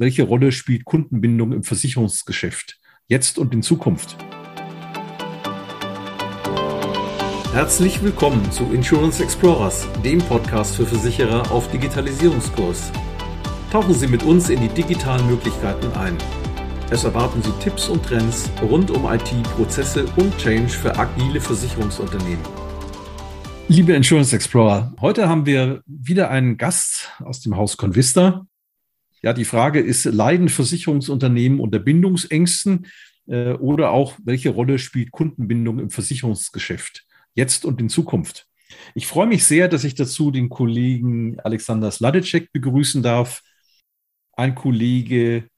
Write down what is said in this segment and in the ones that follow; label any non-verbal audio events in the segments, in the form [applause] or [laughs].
welche Rolle spielt Kundenbindung im Versicherungsgeschäft, jetzt und in Zukunft? Herzlich willkommen zu Insurance Explorers, dem Podcast für Versicherer auf Digitalisierungskurs. Tauchen Sie mit uns in die digitalen Möglichkeiten ein. Es erwarten Sie Tipps und Trends rund um IT, Prozesse und Change für agile Versicherungsunternehmen. Liebe Insurance Explorer, heute haben wir wieder einen Gast aus dem Haus Convista. Ja, die Frage ist, leiden Versicherungsunternehmen unter Bindungsängsten äh, oder auch, welche Rolle spielt Kundenbindung im Versicherungsgeschäft? jetzt und in Zukunft. Ich freue mich sehr, dass ich dazu den Kollegen Alexander Sladecek begrüßen darf. Ein Kollege,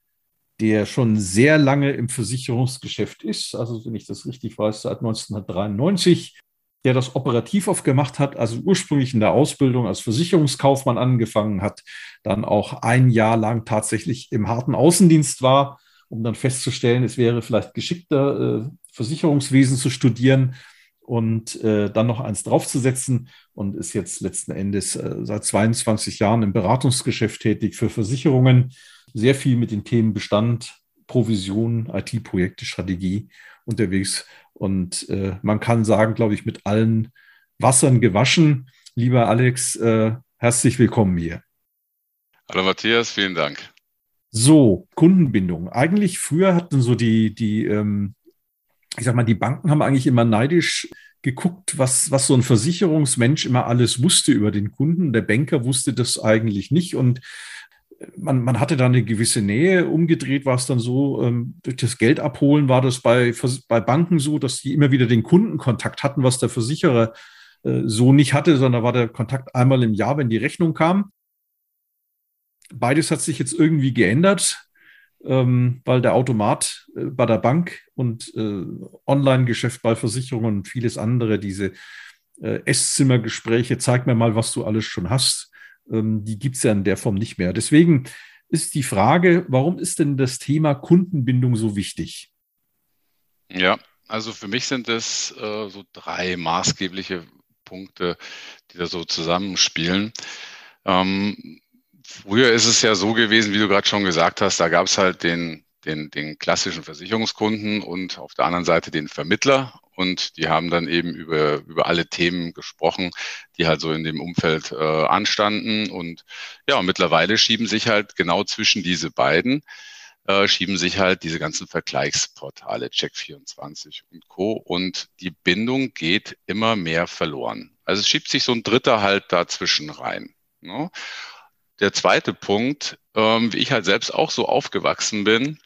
der schon sehr lange im Versicherungsgeschäft ist, also wenn ich das richtig weiß, seit 1993, der das operativ aufgemacht hat, also ursprünglich in der Ausbildung als Versicherungskaufmann angefangen hat, dann auch ein Jahr lang tatsächlich im harten Außendienst war, um dann festzustellen, es wäre vielleicht geschickter, äh, Versicherungswesen zu studieren und äh, dann noch eins draufzusetzen und ist jetzt letzten Endes äh, seit 22 Jahren im Beratungsgeschäft tätig für Versicherungen, sehr viel mit den Themen Bestand, Provision, IT-Projekte, Strategie unterwegs. Und äh, man kann sagen, glaube ich, mit allen Wassern gewaschen. Lieber Alex, äh, herzlich willkommen hier. Hallo Matthias, vielen Dank. So, Kundenbindung. Eigentlich früher hatten so die, die ähm, ich sag mal, die Banken haben eigentlich immer neidisch geguckt, was, was so ein Versicherungsmensch immer alles wusste über den Kunden. Der Banker wusste das eigentlich nicht und man, man hatte da eine gewisse Nähe. Umgedreht war es dann so, ähm, durch das Geld abholen war das bei, bei Banken so, dass die immer wieder den Kundenkontakt hatten, was der Versicherer äh, so nicht hatte, sondern war der Kontakt einmal im Jahr, wenn die Rechnung kam. Beides hat sich jetzt irgendwie geändert ähm, weil der Automat äh, bei der Bank und äh, Online-Geschäft bei Versicherungen und vieles andere, diese äh, Esszimmergespräche, zeig mir mal, was du alles schon hast, die gibt es ja in der Form nicht mehr. Deswegen ist die Frage, warum ist denn das Thema Kundenbindung so wichtig? Ja, also für mich sind es äh, so drei maßgebliche Punkte, die da so zusammenspielen. Ähm, Früher ist es ja so gewesen, wie du gerade schon gesagt hast, da gab es halt den, den, den klassischen Versicherungskunden und auf der anderen Seite den Vermittler. Und die haben dann eben über, über alle Themen gesprochen, die halt so in dem Umfeld äh, anstanden. Und ja, mittlerweile schieben sich halt genau zwischen diese beiden, äh, schieben sich halt diese ganzen Vergleichsportale, Check24 und Co. Und die Bindung geht immer mehr verloren. Also es schiebt sich so ein Dritter halt dazwischen rein. Ne? Der zweite Punkt, ähm, wie ich halt selbst auch so aufgewachsen bin,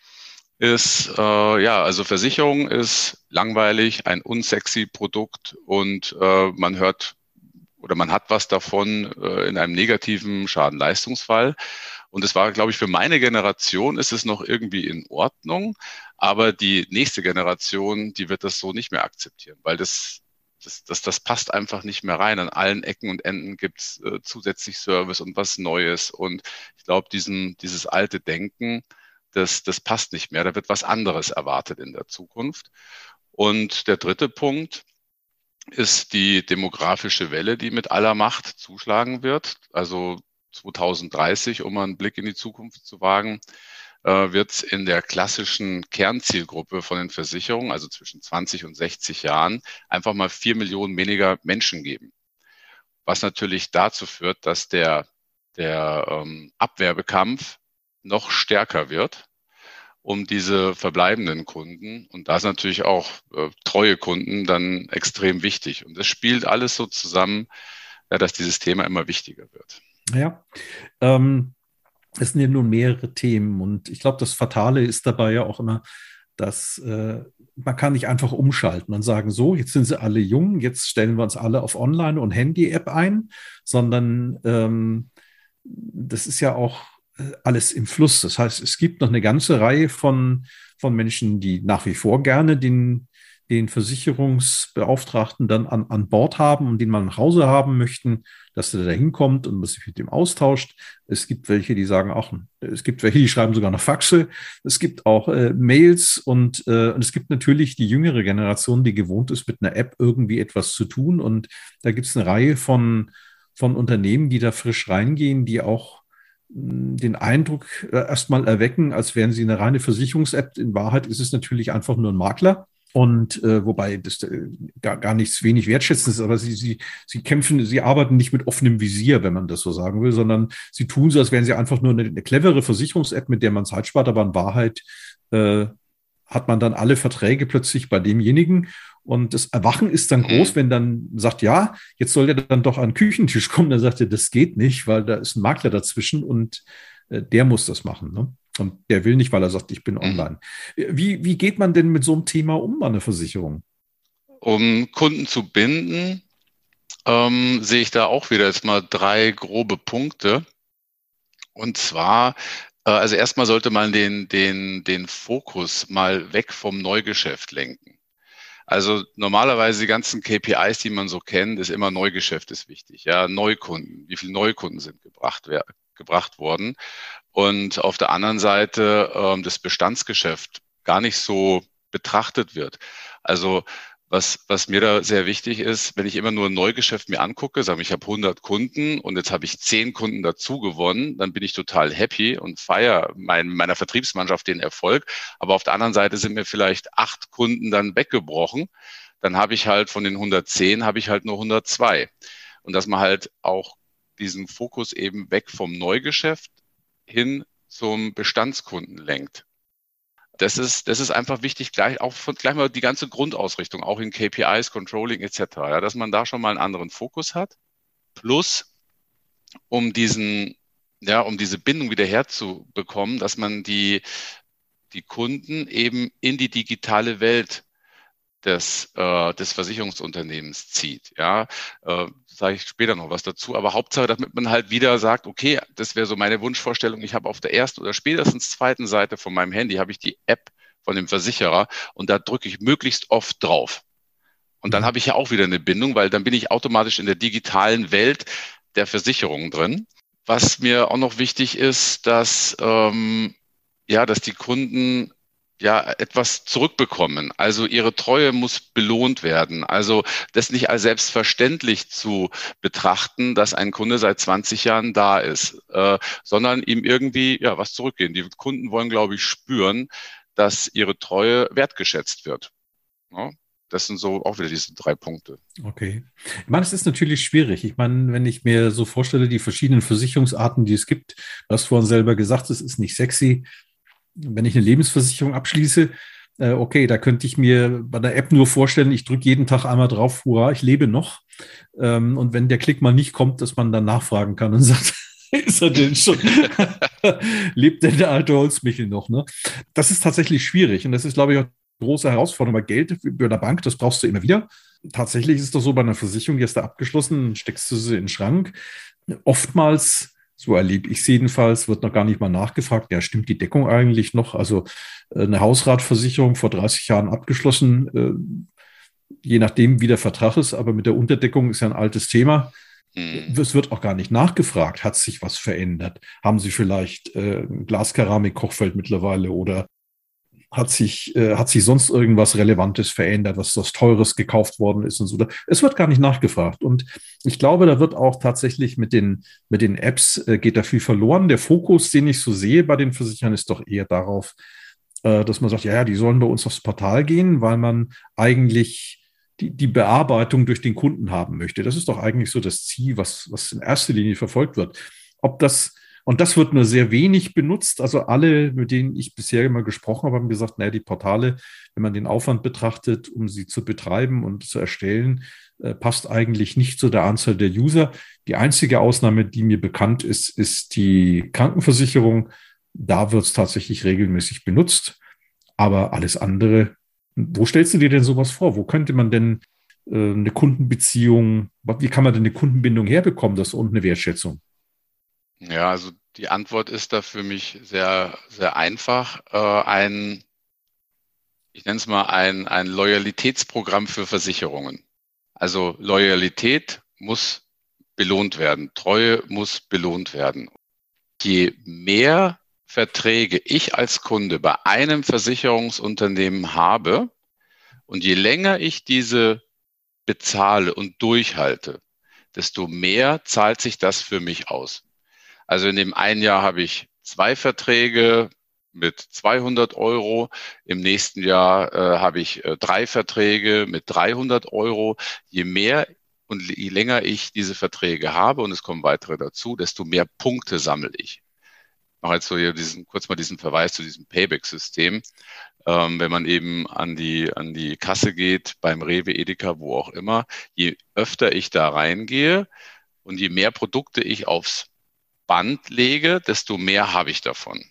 ist, äh, ja, also Versicherung ist langweilig, ein unsexy Produkt und äh, man hört oder man hat was davon äh, in einem negativen Schadenleistungsfall. Und es war, glaube ich, für meine Generation ist es noch irgendwie in Ordnung, aber die nächste Generation, die wird das so nicht mehr akzeptieren, weil das das, das, das passt einfach nicht mehr rein. An allen Ecken und Enden gibt es äh, zusätzlich Service und was Neues. Und ich glaube, dieses alte Denken, das, das passt nicht mehr. Da wird was anderes erwartet in der Zukunft. Und der dritte Punkt ist die demografische Welle, die mit aller Macht zuschlagen wird. Also 2030, um einen Blick in die Zukunft zu wagen, äh, wird es in der klassischen Kernzielgruppe von den Versicherungen, also zwischen 20 und 60 Jahren, einfach mal vier Millionen weniger Menschen geben. Was natürlich dazu führt, dass der, der ähm, Abwerbekampf noch stärker wird um diese verbleibenden Kunden. Und da ist natürlich auch äh, treue Kunden dann extrem wichtig. Und das spielt alles so zusammen, ja, dass dieses Thema immer wichtiger wird. Ja, ähm, es sind ja nun mehrere Themen und ich glaube, das Fatale ist dabei ja auch immer, dass äh, man kann nicht einfach umschalten und sagen, so, jetzt sind sie alle jung, jetzt stellen wir uns alle auf Online- und Handy-App ein, sondern ähm, das ist ja auch äh, alles im Fluss. Das heißt, es gibt noch eine ganze Reihe von, von Menschen, die nach wie vor gerne den, den Versicherungsbeauftragten dann an, an Bord haben und den mal nach Hause haben möchten, dass er da hinkommt und sich mit dem austauscht. Es gibt welche, die sagen auch, es gibt welche, die schreiben sogar noch Faxe. Es gibt auch äh, Mails und, äh, und es gibt natürlich die jüngere Generation, die gewohnt ist, mit einer App irgendwie etwas zu tun. Und da gibt es eine Reihe von, von Unternehmen, die da frisch reingehen, die auch den Eindruck äh, erstmal erwecken, als wären sie eine reine Versicherungs-App. In Wahrheit ist es natürlich einfach nur ein Makler. Und äh, wobei das äh, gar, gar nichts wenig wertschätzendes ist, aber sie, sie, sie kämpfen, sie arbeiten nicht mit offenem Visier, wenn man das so sagen will, sondern sie tun so, als wären sie einfach nur eine, eine clevere Versicherungs-App, mit der man Zeit spart, aber in Wahrheit äh, hat man dann alle Verträge plötzlich bei demjenigen. Und das Erwachen ist dann groß, mhm. wenn dann sagt, ja, jetzt soll der dann doch an den Küchentisch kommen. Dann sagt er, das geht nicht, weil da ist ein Makler dazwischen und äh, der muss das machen. Ne? Und der will nicht, weil er sagt, ich bin mhm. online. Wie, wie geht man denn mit so einem Thema um bei einer Versicherung? Um Kunden zu binden, ähm, sehe ich da auch wieder jetzt mal drei grobe Punkte. Und zwar also erstmal sollte man den, den, den Fokus mal weg vom Neugeschäft lenken. Also normalerweise die ganzen KPIs, die man so kennt, ist immer Neugeschäft ist wichtig. Ja, Neukunden. Wie viele Neukunden sind gebracht, gebracht worden? Und auf der anderen Seite ähm, das Bestandsgeschäft gar nicht so betrachtet wird. Also was, was mir da sehr wichtig ist, wenn ich immer nur ein Neugeschäft mir angucke, sage ich, habe 100 Kunden und jetzt habe ich 10 Kunden dazu gewonnen, dann bin ich total happy und feiere mein, meiner Vertriebsmannschaft den Erfolg. Aber auf der anderen Seite sind mir vielleicht acht Kunden dann weggebrochen. Dann habe ich halt von den 110 habe ich halt nur 102. Und dass man halt auch diesen Fokus eben weg vom Neugeschäft hin zum Bestandskunden lenkt. Das ist, das ist einfach wichtig, gleich auch von, gleich mal die ganze Grundausrichtung, auch in KPIs, Controlling etc., ja, dass man da schon mal einen anderen Fokus hat. Plus, um diesen, ja, um diese Bindung wieder herzubekommen, dass man die, die Kunden eben in die digitale Welt des, äh, des Versicherungsunternehmens zieht. Ja, äh, sage ich später noch was dazu. Aber Hauptsache, damit man halt wieder sagt, okay, das wäre so meine Wunschvorstellung. Ich habe auf der ersten oder spätestens zweiten Seite von meinem Handy habe ich die App von dem Versicherer und da drücke ich möglichst oft drauf. Und dann mhm. habe ich ja auch wieder eine Bindung, weil dann bin ich automatisch in der digitalen Welt der Versicherung drin. Was mir auch noch wichtig ist, dass ähm, ja, dass die Kunden ja etwas zurückbekommen. Also ihre Treue muss belohnt werden. Also das nicht als selbstverständlich zu betrachten, dass ein Kunde seit 20 Jahren da ist, äh, sondern ihm irgendwie ja was zurückgehen. Die Kunden wollen, glaube ich, spüren, dass ihre Treue wertgeschätzt wird. Ja? Das sind so auch wieder diese drei Punkte. Okay. Ich meine, es ist natürlich schwierig. Ich meine, wenn ich mir so vorstelle, die verschiedenen Versicherungsarten, die es gibt, hast vorhin selber gesagt, es ist nicht sexy wenn ich eine Lebensversicherung abschließe, äh, okay, da könnte ich mir bei der App nur vorstellen, ich drücke jeden Tag einmal drauf, hurra, ich lebe noch. Ähm, und wenn der Klick mal nicht kommt, dass man dann nachfragen kann und [laughs] sagt, ist er denn schon? [laughs] Lebt denn der alte Holzmichel noch? Ne? Das ist tatsächlich schwierig und das ist, glaube ich, auch eine große Herausforderung, weil Geld bei der Bank, das brauchst du immer wieder. Tatsächlich ist es doch so, bei einer Versicherung, die ist da abgeschlossen, steckst du sie in den Schrank. Oftmals so erlebe ich es jedenfalls, wird noch gar nicht mal nachgefragt. Ja, stimmt die Deckung eigentlich noch? Also äh, eine Hausratversicherung vor 30 Jahren abgeschlossen, äh, je nachdem, wie der Vertrag ist, aber mit der Unterdeckung ist ja ein altes Thema. Es wird auch gar nicht nachgefragt. Hat sich was verändert? Haben Sie vielleicht äh, Glaskeramik-Kochfeld mittlerweile oder hat sich, äh, hat sich sonst irgendwas Relevantes verändert, was was Teures gekauft worden ist und so. Es wird gar nicht nachgefragt. Und ich glaube, da wird auch tatsächlich mit den, mit den Apps äh, geht da viel verloren. Der Fokus, den ich so sehe bei den Versichern, ist doch eher darauf, äh, dass man sagt, ja, ja, die sollen bei uns aufs Portal gehen, weil man eigentlich die, die Bearbeitung durch den Kunden haben möchte. Das ist doch eigentlich so das Ziel, was, was in erster Linie verfolgt wird. Ob das und das wird nur sehr wenig benutzt. Also alle, mit denen ich bisher immer gesprochen habe, haben gesagt, naja, die Portale, wenn man den Aufwand betrachtet, um sie zu betreiben und zu erstellen, äh, passt eigentlich nicht zu der Anzahl der User. Die einzige Ausnahme, die mir bekannt ist, ist die Krankenversicherung. Da wird es tatsächlich regelmäßig benutzt. Aber alles andere, wo stellst du dir denn sowas vor? Wo könnte man denn äh, eine Kundenbeziehung, wie kann man denn eine Kundenbindung herbekommen, das und eine Wertschätzung? Ja, also die Antwort ist da für mich sehr, sehr einfach. Äh, ein, ich nenne es mal ein, ein Loyalitätsprogramm für Versicherungen. Also Loyalität muss belohnt werden, Treue muss belohnt werden. Je mehr Verträge ich als Kunde bei einem Versicherungsunternehmen habe und je länger ich diese bezahle und durchhalte, desto mehr zahlt sich das für mich aus. Also in dem einen Jahr habe ich zwei Verträge mit 200 Euro. Im nächsten Jahr äh, habe ich äh, drei Verträge mit 300 Euro. Je mehr und je länger ich diese Verträge habe und es kommen weitere dazu, desto mehr Punkte sammle ich. Ich mache jetzt so hier diesen, kurz mal diesen Verweis zu diesem Payback-System. Ähm, wenn man eben an die, an die Kasse geht, beim Rewe, Edeka, wo auch immer, je öfter ich da reingehe und je mehr Produkte ich aufs Band lege, desto mehr habe ich davon.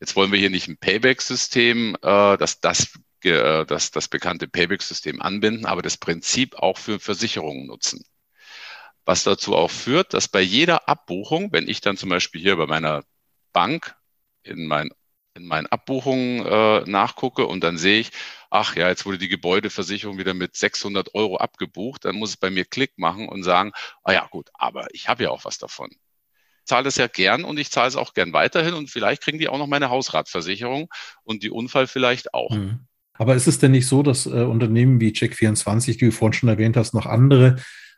Jetzt wollen wir hier nicht ein Payback-System, äh, dass das, äh, das, das bekannte Payback-System anbinden, aber das Prinzip auch für Versicherungen nutzen. Was dazu auch führt, dass bei jeder Abbuchung, wenn ich dann zum Beispiel hier bei meiner Bank in mein in meinen Abbuchungen äh, nachgucke und dann sehe ich, ach ja, jetzt wurde die Gebäudeversicherung wieder mit 600 Euro abgebucht, dann muss es bei mir Klick machen und sagen, ah ja gut, aber ich habe ja auch was davon zahle es ja gern und ich zahle es auch gern weiterhin und vielleicht kriegen die auch noch meine Hausratversicherung und die Unfall vielleicht auch. Mhm. Aber ist es denn nicht so, dass äh, Unternehmen wie Check24, die du vorhin schon erwähnt hast, noch andere,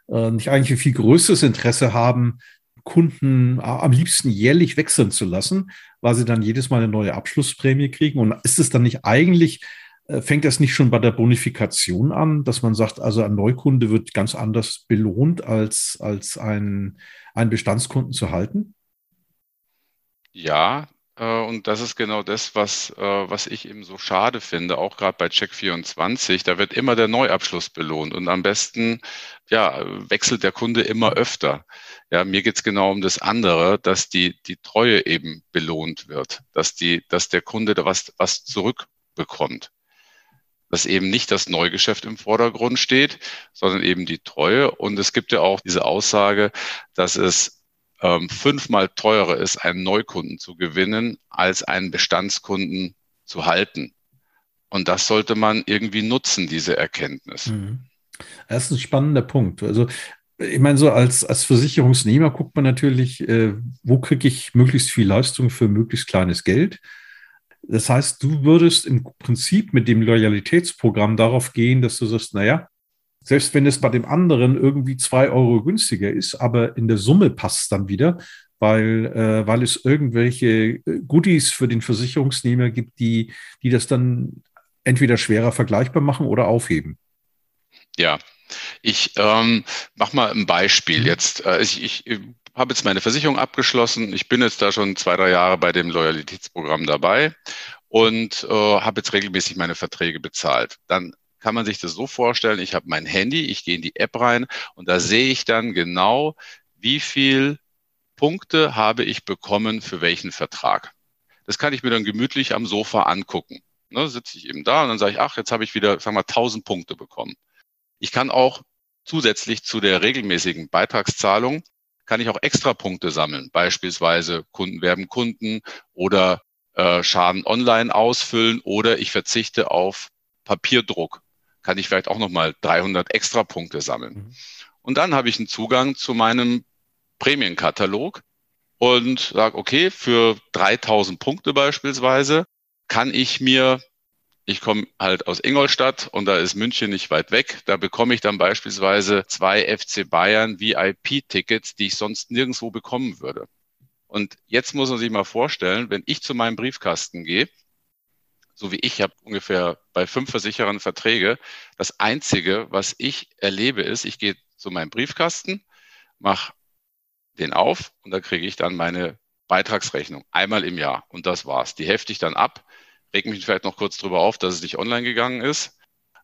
äh, nicht eigentlich ein viel größeres Interesse haben, Kunden äh, am liebsten jährlich wechseln zu lassen, weil sie dann jedes Mal eine neue Abschlussprämie kriegen? Und ist es dann nicht eigentlich fängt das nicht schon bei der Bonifikation an, dass man sagt, also ein Neukunde wird ganz anders belohnt, als, als ein, einen Bestandskunden zu halten? Ja, äh, und das ist genau das, was, äh, was ich eben so schade finde, auch gerade bei Check24. Da wird immer der Neuabschluss belohnt und am besten ja, wechselt der Kunde immer öfter. Ja, mir geht's genau um das andere, dass die, die Treue eben belohnt wird, dass, die, dass der Kunde da was, was zurückbekommt dass eben nicht das Neugeschäft im Vordergrund steht, sondern eben die Treue. Und es gibt ja auch diese Aussage, dass es ähm, fünfmal teurer ist, einen Neukunden zu gewinnen, als einen Bestandskunden zu halten. Und das sollte man irgendwie nutzen, diese Erkenntnis. Mhm. Das ist ein spannender Punkt. Also ich meine, so als, als Versicherungsnehmer guckt man natürlich, äh, wo kriege ich möglichst viel Leistung für möglichst kleines Geld. Das heißt, du würdest im Prinzip mit dem Loyalitätsprogramm darauf gehen, dass du sagst, naja, selbst wenn es bei dem anderen irgendwie zwei Euro günstiger ist, aber in der Summe passt es dann wieder, weil, äh, weil es irgendwelche äh, Goodies für den Versicherungsnehmer gibt, die, die das dann entweder schwerer vergleichbar machen oder aufheben. Ja, ich ähm, mache mal ein Beispiel mhm. jetzt. Äh, ich, ich habe jetzt meine Versicherung abgeschlossen. Ich bin jetzt da schon zwei, drei Jahre bei dem Loyalitätsprogramm dabei und äh, habe jetzt regelmäßig meine Verträge bezahlt. Dann kann man sich das so vorstellen, ich habe mein Handy, ich gehe in die App rein und da sehe ich dann genau, wie viel Punkte habe ich bekommen für welchen Vertrag. Das kann ich mir dann gemütlich am Sofa angucken. Ne, sitze ich eben da und dann sage ich, ach, jetzt habe ich wieder, sagen wir, 1000 Punkte bekommen. Ich kann auch zusätzlich zu der regelmäßigen Beitragszahlung kann ich auch extra Punkte sammeln, beispielsweise Kunden werben Kunden oder äh, Schaden online ausfüllen oder ich verzichte auf Papierdruck. Kann ich vielleicht auch nochmal 300 extra Punkte sammeln. Mhm. Und dann habe ich einen Zugang zu meinem Prämienkatalog und sage, okay, für 3000 Punkte beispielsweise kann ich mir ich komme halt aus Ingolstadt und da ist München nicht weit weg. Da bekomme ich dann beispielsweise zwei FC Bayern VIP-Tickets, die ich sonst nirgendwo bekommen würde. Und jetzt muss man sich mal vorstellen, wenn ich zu meinem Briefkasten gehe, so wie ich habe ungefähr bei fünf Versicherern Verträge, das Einzige, was ich erlebe, ist, ich gehe zu meinem Briefkasten, mache den auf und da kriege ich dann meine Beitragsrechnung einmal im Jahr und das war's. Die hefte ich dann ab reg mich vielleicht noch kurz drüber auf, dass es nicht online gegangen ist.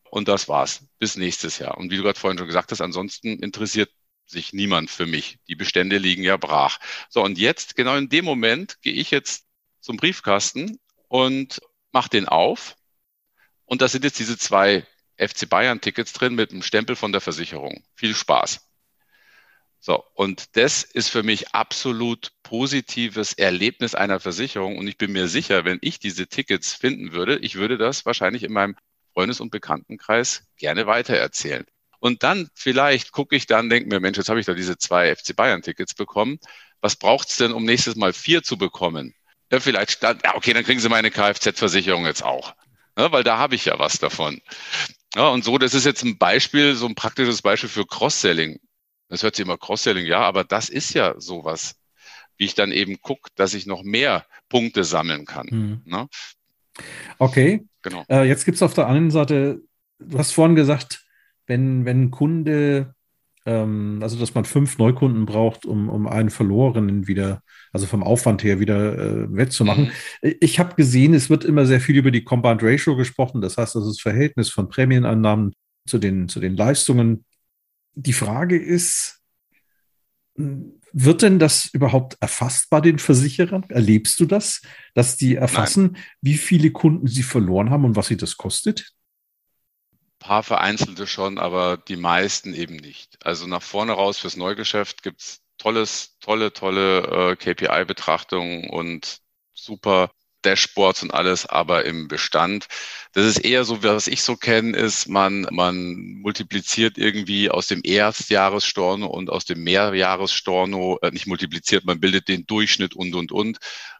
Und das war's. Bis nächstes Jahr. Und wie du gerade vorhin schon gesagt hast, ansonsten interessiert sich niemand für mich. Die Bestände liegen ja brach. So, und jetzt, genau in dem Moment, gehe ich jetzt zum Briefkasten und mache den auf. Und da sind jetzt diese zwei FC Bayern Tickets drin mit einem Stempel von der Versicherung. Viel Spaß. So, und das ist für mich absolut positives Erlebnis einer Versicherung. Und ich bin mir sicher, wenn ich diese Tickets finden würde, ich würde das wahrscheinlich in meinem Freundes- und Bekanntenkreis gerne weitererzählen. Und dann vielleicht gucke ich dann, denke mir, Mensch, jetzt habe ich da diese zwei FC Bayern-Tickets bekommen. Was braucht's denn, um nächstes Mal vier zu bekommen? Ja, vielleicht stand, ja, okay, dann kriegen Sie meine Kfz-Versicherung jetzt auch. Ja, weil da habe ich ja was davon. Ja, und so, das ist jetzt ein Beispiel, so ein praktisches Beispiel für Cross-Selling. Das hört sich immer Cross-Selling, ja, aber das ist ja sowas. wie ich dann eben gucke, dass ich noch mehr Punkte sammeln kann. Mhm. Ne? Okay. Genau. Äh, jetzt gibt es auf der anderen Seite, du hast vorhin gesagt, wenn, wenn ein Kunde, ähm, also dass man fünf Neukunden braucht, um, um einen verlorenen wieder, also vom Aufwand her wieder äh, wettzumachen. Mhm. Ich habe gesehen, es wird immer sehr viel über die Combined Ratio gesprochen, das heißt, das ist das Verhältnis von Prämienannahmen zu den, zu den Leistungen. Die Frage ist, wird denn das überhaupt erfasst bei den Versicherern? Erlebst du das, dass die erfassen, Nein. wie viele Kunden sie verloren haben und was sie das kostet? Ein paar vereinzelte schon, aber die meisten eben nicht. Also nach vorne raus fürs Neugeschäft gibt es tolles, tolle, tolle äh, KPI-Betrachtungen und super Dashboards und alles, aber im Bestand. Das ist eher so, was ich so kenne, ist, man, man multipliziert irgendwie aus dem Erstjahresstorno und aus dem Mehrjahresstorno, äh, nicht multipliziert, man bildet den Durchschnitt und, und, und.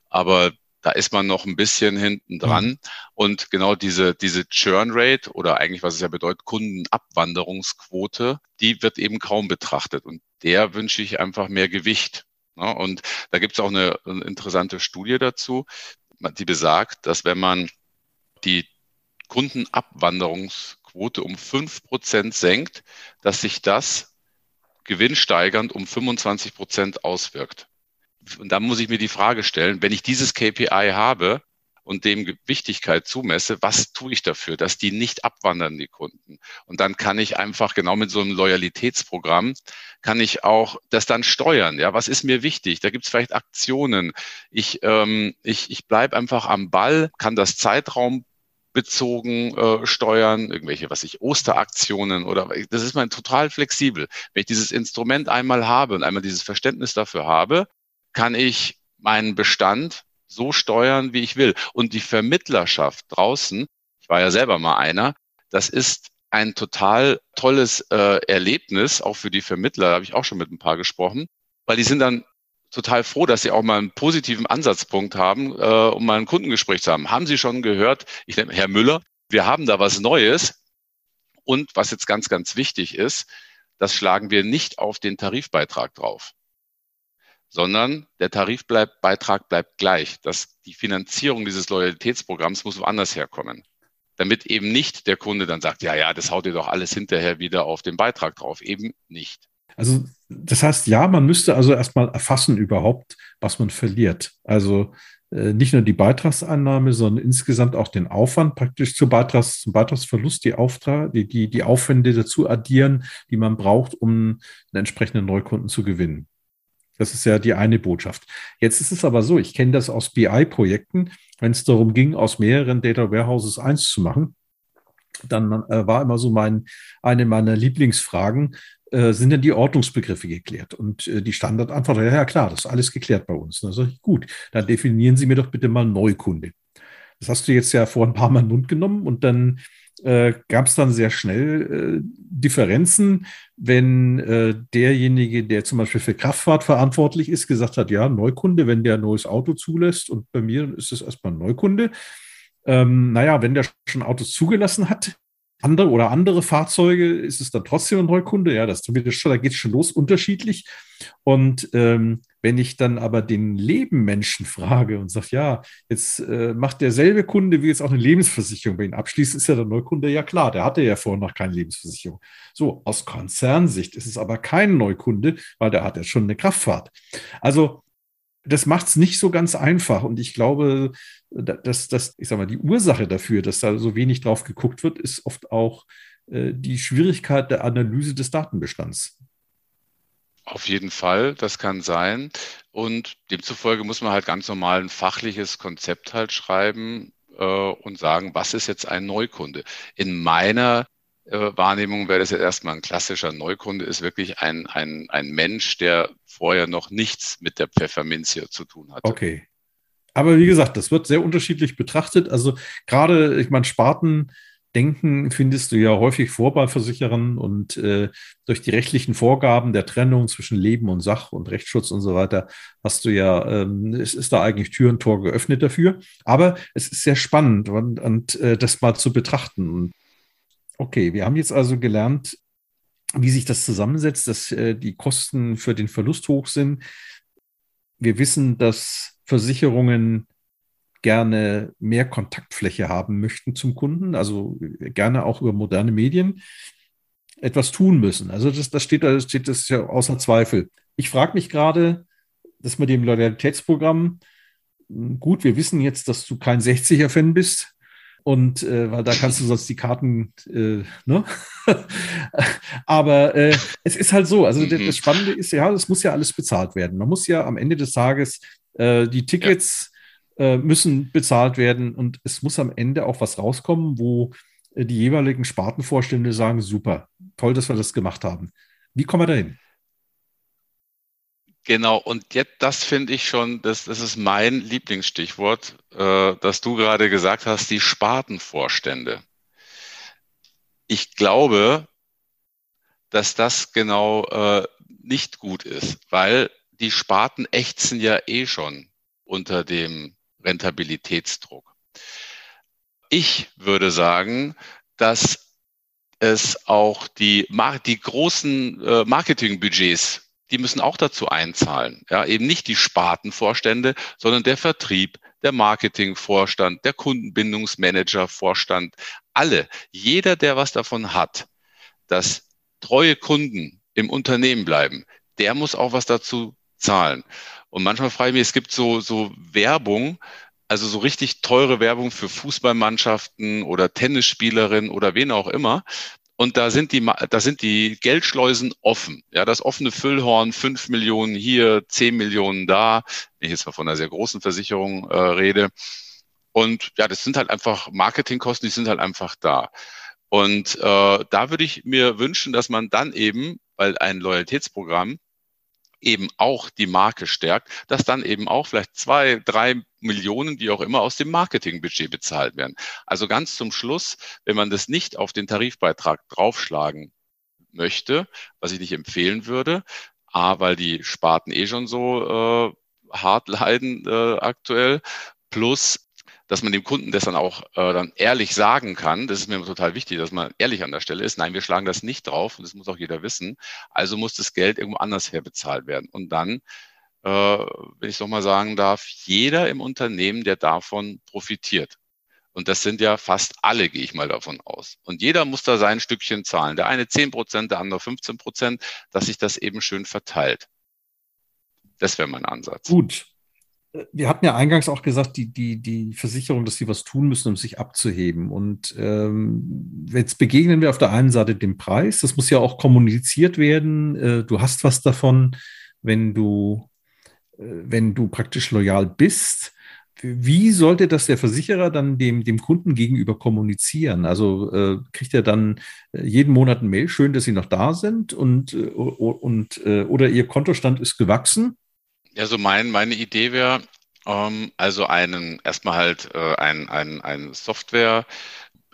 Aber da ist man noch ein bisschen hinten dran. Mhm. Und genau diese, diese Churn Rate oder eigentlich, was es ja bedeutet, Kundenabwanderungsquote, die wird eben kaum betrachtet. Und der wünsche ich einfach mehr Gewicht. Ne? Und da gibt es auch eine, eine interessante Studie dazu die besagt, dass wenn man die Kundenabwanderungsquote um fünf Prozent senkt, dass sich das gewinnsteigernd um 25 Prozent auswirkt. Und da muss ich mir die Frage stellen, wenn ich dieses KPI habe, und dem Wichtigkeit zumesse, was tue ich dafür, dass die nicht abwandern, die Kunden. Und dann kann ich einfach genau mit so einem Loyalitätsprogramm, kann ich auch das dann steuern. Ja, was ist mir wichtig? Da gibt es vielleicht Aktionen. Ich, ähm, ich, ich bleibe einfach am Ball, kann das Zeitraum bezogen äh, steuern, irgendwelche, was ich, Osteraktionen oder das ist man total flexibel. Wenn ich dieses Instrument einmal habe und einmal dieses Verständnis dafür habe, kann ich meinen Bestand so steuern, wie ich will. Und die Vermittlerschaft draußen, ich war ja selber mal einer, das ist ein total tolles äh, Erlebnis, auch für die Vermittler, da habe ich auch schon mit ein paar gesprochen, weil die sind dann total froh, dass sie auch mal einen positiven Ansatzpunkt haben, äh, um mal ein Kundengespräch zu haben. Haben Sie schon gehört, ich nenne Herr Müller, wir haben da was Neues. Und was jetzt ganz, ganz wichtig ist, das schlagen wir nicht auf den Tarifbeitrag drauf sondern der Tarifbeitrag bleibt gleich. Das, die Finanzierung dieses Loyalitätsprogramms muss woanders herkommen. Damit eben nicht der Kunde dann sagt, ja, ja, das haut ihr doch alles hinterher wieder auf den Beitrag drauf. Eben nicht. Also das heißt, ja, man müsste also erstmal erfassen überhaupt, was man verliert. Also äh, nicht nur die Beitragseinnahme, sondern insgesamt auch den Aufwand praktisch zu Beitrags, zum Beitragsverlust, die, Auftrag, die, die, die Aufwände dazu addieren, die man braucht, um einen entsprechenden Neukunden zu gewinnen. Das ist ja die eine Botschaft. Jetzt ist es aber so, ich kenne das aus BI-Projekten, wenn es darum ging, aus mehreren Data Warehouses eins zu machen, dann äh, war immer so mein, eine meiner Lieblingsfragen, äh, sind denn die Ordnungsbegriffe geklärt? Und äh, die Standardantwort, ja, ja klar, das ist alles geklärt bei uns. Dann sage ich, gut, dann definieren Sie mir doch bitte mal Neukunde. Das hast du jetzt ja vor ein paar Mal in den Mund genommen und dann äh, gab es dann sehr schnell äh, Differenzen, wenn äh, derjenige, der zum Beispiel für Kraftfahrt verantwortlich ist, gesagt hat, ja, Neukunde, wenn der ein neues Auto zulässt und bei mir ist es erstmal Neukunde. Ähm, naja, wenn der schon Autos zugelassen hat, andere oder andere Fahrzeuge ist es dann trotzdem ein Neukunde. Ja, das da geht es schon los, unterschiedlich. Und ähm, wenn ich dann aber den Lebenmenschen frage und sage, ja, jetzt äh, macht derselbe Kunde wie jetzt auch eine Lebensversicherung bei Ihnen abschließt, ist ja der Neukunde ja klar, der hatte ja vorher noch keine Lebensversicherung. So, aus Konzernsicht ist es aber kein Neukunde, weil der hat ja schon eine Kraftfahrt. Also das macht es nicht so ganz einfach. Und ich glaube, dass das, ich sage mal, die Ursache dafür, dass da so wenig drauf geguckt wird, ist oft auch äh, die Schwierigkeit der Analyse des Datenbestands. Auf jeden Fall, das kann sein. Und demzufolge muss man halt ganz normal ein fachliches Konzept halt schreiben äh, und sagen, was ist jetzt ein Neukunde? In meiner äh, Wahrnehmung wäre das jetzt erstmal ein klassischer Neukunde, ist wirklich ein, ein, ein Mensch, der vorher noch nichts mit der Pfefferminz hier zu tun hat. Okay. Aber wie gesagt, das wird sehr unterschiedlich betrachtet. Also gerade, ich meine, Spartendenken findest du ja häufig vor bei Versicherern und äh, durch die rechtlichen Vorgaben der Trennung zwischen Leben und Sach und Rechtsschutz und so weiter hast du ja, ähm, es ist da eigentlich Tür und Tor geöffnet dafür. Aber es ist sehr spannend und, und äh, das mal zu betrachten. Okay, wir haben jetzt also gelernt, wie sich das zusammensetzt, dass äh, die Kosten für den Verlust hoch sind. wir wissen, dass Versicherungen gerne mehr Kontaktfläche haben möchten zum Kunden, also gerne auch über moderne Medien etwas tun müssen. Also das, das steht, das steht das ja außer Zweifel. Ich frage mich gerade, dass mit dem Loyalitätsprogramm, hm, gut, wir wissen jetzt, dass du kein 60er-Fan bist. Und äh, weil da kannst du sonst die Karten, äh, ne? [laughs] Aber äh, es ist halt so. Also mhm. das Spannende ist ja, es muss ja alles bezahlt werden. Man muss ja am Ende des Tages äh, die Tickets. Äh, müssen bezahlt werden und es muss am Ende auch was rauskommen, wo äh, die jeweiligen Spartenvorstände sagen: Super, toll, dass wir das gemacht haben. Wie kommen wir dahin? Genau, und jetzt, das finde ich schon, das, das ist mein Lieblingsstichwort, äh, dass du gerade gesagt hast, die Spartenvorstände. Ich glaube, dass das genau äh, nicht gut ist, weil die Sparten ächzen ja eh schon unter dem Rentabilitätsdruck. Ich würde sagen, dass es auch die, die großen äh, Marketingbudgets die müssen auch dazu einzahlen. Ja, eben nicht die Spartenvorstände, sondern der Vertrieb, der Marketingvorstand, der Kundenbindungsmanager, Vorstand, alle, jeder, der was davon hat, dass treue Kunden im Unternehmen bleiben, der muss auch was dazu zahlen. Und manchmal frage ich mich, es gibt so, so Werbung, also so richtig teure Werbung für Fußballmannschaften oder Tennisspielerinnen oder wen auch immer. Und da sind die, da sind die Geldschleusen offen. Ja, das offene Füllhorn, fünf Millionen hier, zehn Millionen da. Wenn ich jetzt mal von einer sehr großen Versicherung äh, rede. Und ja, das sind halt einfach Marketingkosten, die sind halt einfach da. Und äh, da würde ich mir wünschen, dass man dann eben, weil ein Loyalitätsprogramm eben auch die Marke stärkt, dass dann eben auch vielleicht zwei, drei Millionen, wie auch immer, aus dem Marketingbudget bezahlt werden. Also ganz zum Schluss, wenn man das nicht auf den Tarifbeitrag draufschlagen möchte, was ich nicht empfehlen würde, A, weil die Sparten eh schon so äh, hart [laughs] leiden äh, aktuell, plus dass man dem Kunden das dann auch äh, dann ehrlich sagen kann. Das ist mir total wichtig, dass man ehrlich an der Stelle ist. Nein, wir schlagen das nicht drauf und das muss auch jeder wissen. Also muss das Geld irgendwo anders her bezahlt werden. Und dann, äh, wenn ich es nochmal sagen darf, jeder im Unternehmen, der davon profitiert. Und das sind ja fast alle, gehe ich mal davon aus. Und jeder muss da sein Stückchen zahlen. Der eine 10 Prozent, der andere 15 Prozent, dass sich das eben schön verteilt. Das wäre mein Ansatz. Gut, wir hatten ja eingangs auch gesagt, die, die, die Versicherung, dass sie was tun müssen, um sich abzuheben. Und ähm, jetzt begegnen wir auf der einen Seite dem Preis. Das muss ja auch kommuniziert werden. Äh, du hast was davon, wenn du, äh, wenn du praktisch loyal bist. Wie sollte das der Versicherer dann dem, dem Kunden gegenüber kommunizieren? Also äh, kriegt er dann äh, jeden Monat ein Mail, schön, dass Sie noch da sind und, äh, und äh, oder Ihr Kontostand ist gewachsen also mein, meine Idee wäre, ähm, also einen, erstmal halt äh, ein, ein, ein Software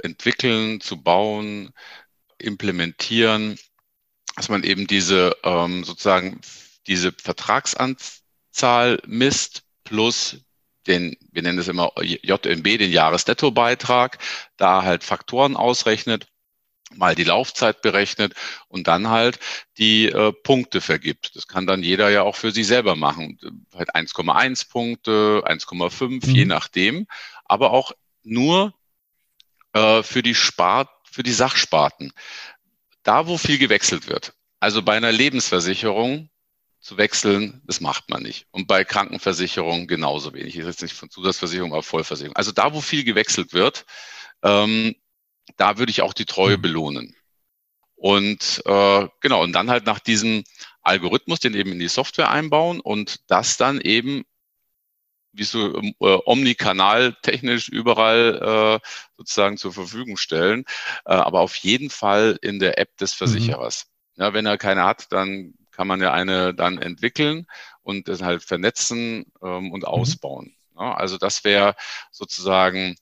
entwickeln, zu bauen, implementieren, dass man eben diese ähm, sozusagen diese Vertragsanzahl misst plus den, wir nennen das immer JMB, den Jahresnettobeitrag, da halt Faktoren ausrechnet mal die Laufzeit berechnet und dann halt die äh, Punkte vergibt. Das kann dann jeder ja auch für sich selber machen. Halt 1,1 Punkte, 1,5, mhm. je nachdem. Aber auch nur äh, für die Spart, für die Sachsparten. Da, wo viel gewechselt wird. Also bei einer Lebensversicherung zu wechseln, das macht man nicht. Und bei Krankenversicherung genauso wenig. Ich rede jetzt nicht von Zusatzversicherung, aber Vollversicherung. Also da, wo viel gewechselt wird, ähm, da würde ich auch die Treue mhm. belohnen. Und äh, genau, und dann halt nach diesem Algorithmus den eben in die Software einbauen und das dann eben wie so äh, omnikanal technisch überall äh, sozusagen zur Verfügung stellen, äh, aber auf jeden Fall in der App des mhm. Versicherers. Mhm. Ja, wenn er keine hat, dann kann man ja eine dann entwickeln und das halt vernetzen ähm, und mhm. ausbauen. Ja, also das wäre sozusagen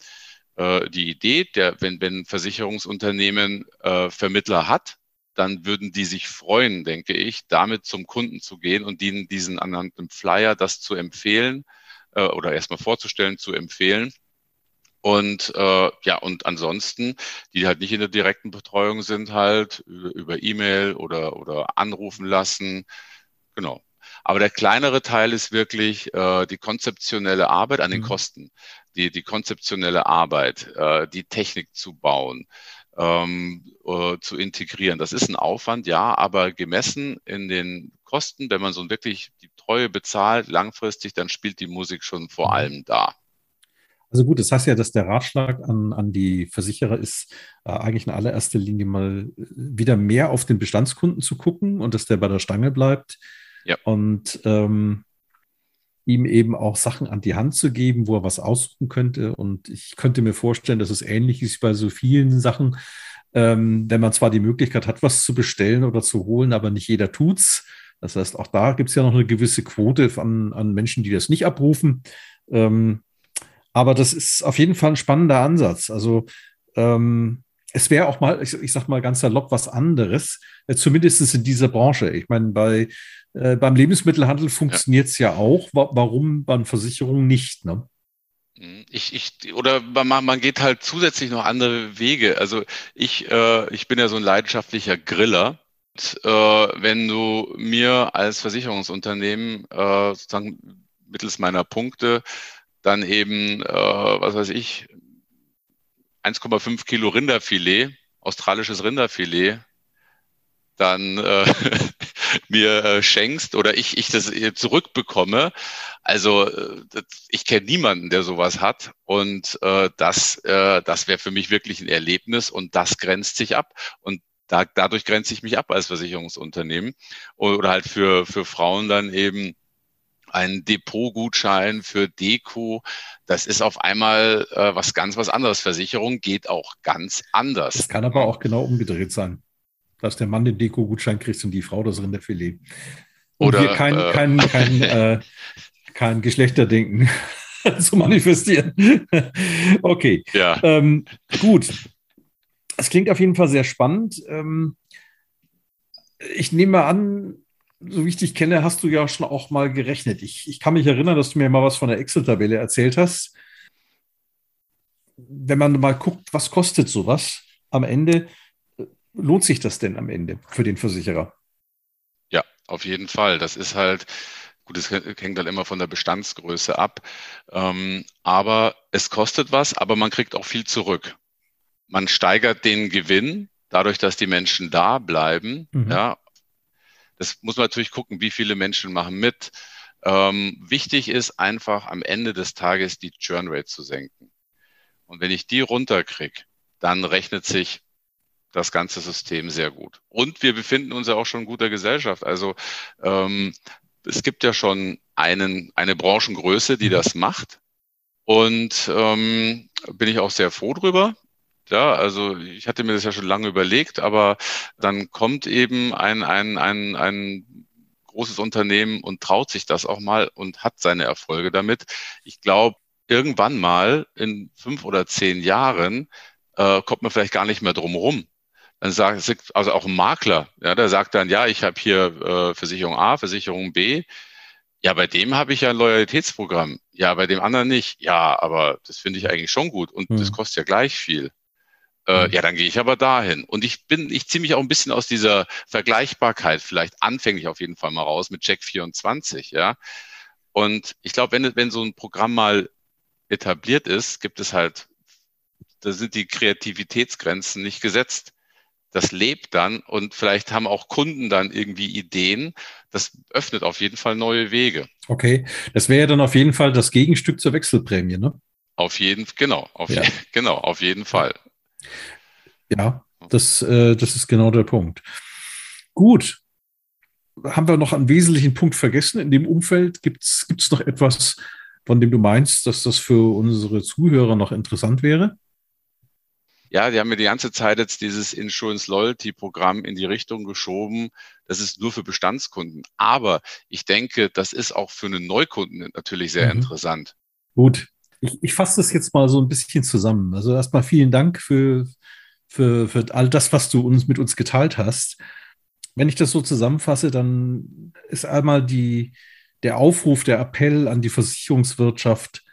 äh, die Idee, der, wenn, wenn Versicherungsunternehmen äh, Vermittler hat, dann würden die sich freuen, denke ich, damit zum Kunden zu gehen und ihnen diesen anhand dem Flyer das zu empfehlen äh, oder erstmal vorzustellen, zu empfehlen. Und äh, ja, und ansonsten, die halt nicht in der direkten Betreuung sind, halt über E-Mail oder, oder anrufen lassen. Genau. Aber der kleinere Teil ist wirklich äh, die konzeptionelle Arbeit an den mhm. Kosten, die, die konzeptionelle Arbeit, äh, die Technik zu bauen, ähm, äh, zu integrieren. Das ist ein Aufwand, ja, aber gemessen in den Kosten, wenn man so wirklich die Treue bezahlt, langfristig, dann spielt die Musik schon vor mhm. allem da. Also gut, das heißt ja, dass der Ratschlag an, an die Versicherer ist, äh, eigentlich in allererster Linie mal äh, wieder mehr auf den Bestandskunden zu gucken und dass der bei der Stange bleibt. Ja. Und ähm, ihm eben auch Sachen an die Hand zu geben, wo er was aussuchen könnte. Und ich könnte mir vorstellen, dass es ähnlich ist bei so vielen Sachen. Ähm, wenn man zwar die Möglichkeit hat, was zu bestellen oder zu holen, aber nicht jeder tut's. Das heißt, auch da gibt es ja noch eine gewisse Quote an, an Menschen, die das nicht abrufen. Ähm, aber das ist auf jeden Fall ein spannender Ansatz. Also ähm, es wäre auch mal, ich, ich sag mal ganz salopp, was anderes, äh, zumindest in dieser Branche. Ich meine, bei, äh, beim Lebensmittelhandel funktioniert es ja. ja. auch. Wa warum bei Versicherungen nicht? Ne? Hm, ich, ich, oder man, man geht halt zusätzlich noch andere Wege. Also ich, äh, ich bin ja so ein leidenschaftlicher Griller. Und, äh, wenn du mir als Versicherungsunternehmen äh, sozusagen mittels meiner Punkte dann eben, äh, was weiß ich, 1,5 Kilo Rinderfilet, australisches Rinderfilet, dann äh, [laughs] mir äh, schenkst oder ich, ich das zurückbekomme. Also äh, ich kenne niemanden, der sowas hat. Und äh, das, äh, das wäre für mich wirklich ein Erlebnis und das grenzt sich ab. Und da, dadurch grenze ich mich ab als Versicherungsunternehmen. Oder halt für, für Frauen dann eben ein Depotgutschein für Deko. Das ist auf einmal äh, was ganz was anderes. Versicherung geht auch ganz anders. Das kann aber auch genau umgedreht sein. Dass der Mann den Deko-Gutschein kriegt und die Frau das Rinderfilet. Und Oder, hier kein, äh, kein, [laughs] kein, äh, kein Geschlechterdenken [laughs] zu manifestieren. [laughs] okay. Ja. Ähm, gut. Es klingt auf jeden Fall sehr spannend. Ähm, ich nehme an, so wie ich dich kenne, hast du ja schon auch mal gerechnet. Ich, ich kann mich erinnern, dass du mir mal was von der Excel-Tabelle erzählt hast. Wenn man mal guckt, was kostet sowas am Ende, lohnt sich das denn am Ende für den Versicherer? Ja, auf jeden Fall. Das ist halt, gut, es hängt dann immer von der Bestandsgröße ab. Ähm, aber es kostet was, aber man kriegt auch viel zurück. Man steigert den Gewinn dadurch, dass die Menschen da bleiben, mhm. ja, das muss man natürlich gucken, wie viele Menschen machen mit. Ähm, wichtig ist einfach am Ende des Tages die Churn Rate zu senken. Und wenn ich die runterkriege, dann rechnet sich das ganze System sehr gut. Und wir befinden uns ja auch schon in guter Gesellschaft. Also ähm, es gibt ja schon einen, eine Branchengröße, die das macht. Und ähm, bin ich auch sehr froh drüber. Ja, also ich hatte mir das ja schon lange überlegt, aber dann kommt eben ein, ein, ein, ein großes Unternehmen und traut sich das auch mal und hat seine Erfolge damit. Ich glaube, irgendwann mal in fünf oder zehn Jahren äh, kommt man vielleicht gar nicht mehr drum rum. Dann sagt, also auch ein Makler, ja, der sagt dann, ja, ich habe hier äh, Versicherung A, Versicherung B. Ja, bei dem habe ich ja ein Loyalitätsprogramm. Ja, bei dem anderen nicht. Ja, aber das finde ich eigentlich schon gut und hm. das kostet ja gleich viel. Äh, mhm. ja, dann gehe ich aber dahin. Und ich bin, ich ziehe mich auch ein bisschen aus dieser Vergleichbarkeit vielleicht anfänglich auf jeden Fall mal raus mit Check 24, ja. Und ich glaube, wenn, wenn so ein Programm mal etabliert ist, gibt es halt, da sind die Kreativitätsgrenzen nicht gesetzt. Das lebt dann und vielleicht haben auch Kunden dann irgendwie Ideen. Das öffnet auf jeden Fall neue Wege. Okay, das wäre ja dann auf jeden Fall das Gegenstück zur Wechselprämie, ne? Auf jeden, genau, auf, ja. [laughs] genau, auf jeden Fall. Ja, das, äh, das ist genau der Punkt. Gut. Haben wir noch einen wesentlichen Punkt vergessen? In dem Umfeld gibt es noch etwas, von dem du meinst, dass das für unsere Zuhörer noch interessant wäre? Ja, die haben mir die ganze Zeit jetzt dieses Insurance Loyalty Programm in die Richtung geschoben. Das ist nur für Bestandskunden. Aber ich denke, das ist auch für einen Neukunden natürlich sehr mhm. interessant. Gut. Ich, ich fasse das jetzt mal so ein bisschen zusammen. Also erstmal vielen Dank für, für, für all das, was du uns mit uns geteilt hast. Wenn ich das so zusammenfasse, dann ist einmal die, der Aufruf, der Appell an die Versicherungswirtschaft,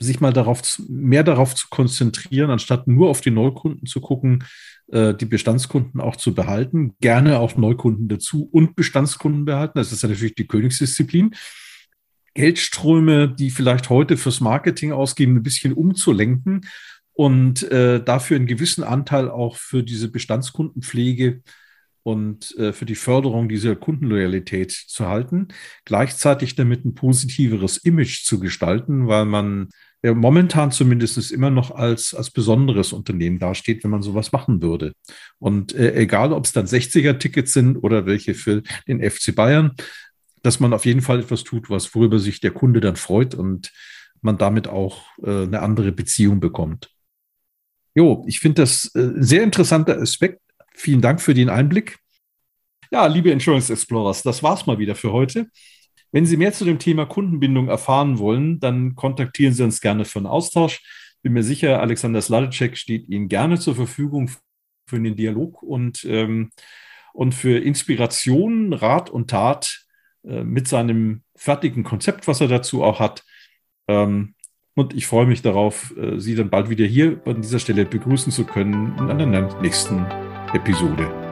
sich mal darauf, mehr darauf zu konzentrieren, anstatt nur auf die Neukunden zu gucken, äh, die Bestandskunden auch zu behalten, gerne auch Neukunden dazu und Bestandskunden behalten. Das ist ja natürlich die Königsdisziplin. Geldströme, die vielleicht heute fürs Marketing ausgeben, ein bisschen umzulenken und äh, dafür einen gewissen Anteil auch für diese Bestandskundenpflege und äh, für die Förderung dieser Kundenloyalität zu halten, gleichzeitig damit ein positiveres Image zu gestalten, weil man ja, momentan zumindest immer noch als, als besonderes Unternehmen dasteht, wenn man sowas machen würde. Und äh, egal, ob es dann 60er-Tickets sind oder welche für den FC Bayern, dass man auf jeden Fall etwas tut, was worüber sich der Kunde dann freut und man damit auch äh, eine andere Beziehung bekommt. Jo, ich finde das äh, sehr interessanter Aspekt Vielen Dank für den Einblick. Ja, liebe Insurance Explorers, das war's mal wieder für heute. Wenn Sie mehr zu dem Thema Kundenbindung erfahren wollen, dann kontaktieren Sie uns gerne für einen Austausch. Bin mir sicher, Alexander Sladecek steht Ihnen gerne zur Verfügung für den Dialog und, ähm, und für Inspiration, Rat und Tat äh, mit seinem fertigen Konzept, was er dazu auch hat. Ähm, und ich freue mich darauf, äh, Sie dann bald wieder hier an dieser Stelle begrüßen zu können in einer nächsten Episode.